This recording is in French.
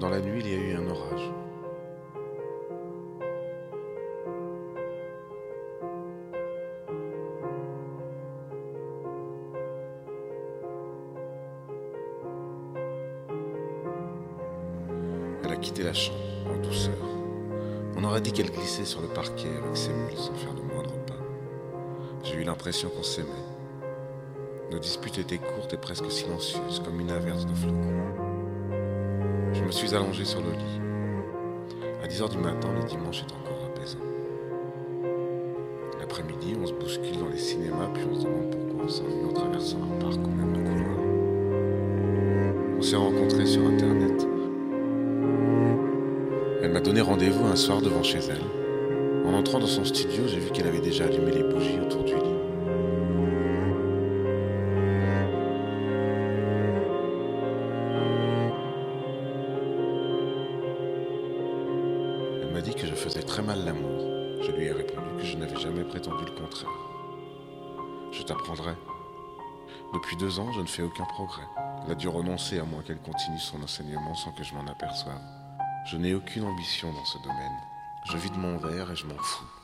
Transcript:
Dans la nuit, il y a eu un orage. Elle a quitté la chambre en douceur. On aurait dit qu'elle glissait sur le parquet avec ses mules sans faire le moindre pas. J'ai eu l'impression qu'on s'aimait. Nos disputes étaient courtes et presque silencieuses, comme une averse de flocons. Je me suis allongé sur le lit. À 10h du matin, le dimanche est encore apaisant. L'après-midi, on se bouscule dans les cinémas, puis on se demande pourquoi on s'ennuie en traversant un parc ou même le couloir. On s'est rencontrés sur Internet. Elle m'a donné rendez-vous un soir devant chez elle. En entrant dans son studio, j'ai vu qu'elle avait déjà allumé les bougies autour m'a dit que je faisais très mal l'amour. Je lui ai répondu que je n'avais jamais prétendu le contraire. Je t'apprendrai. Depuis deux ans, je ne fais aucun progrès. Elle a dû renoncer à moins qu'elle continue son enseignement sans que je m'en aperçoive. Je n'ai aucune ambition dans ce domaine. Je vide mon verre et je m'en fous.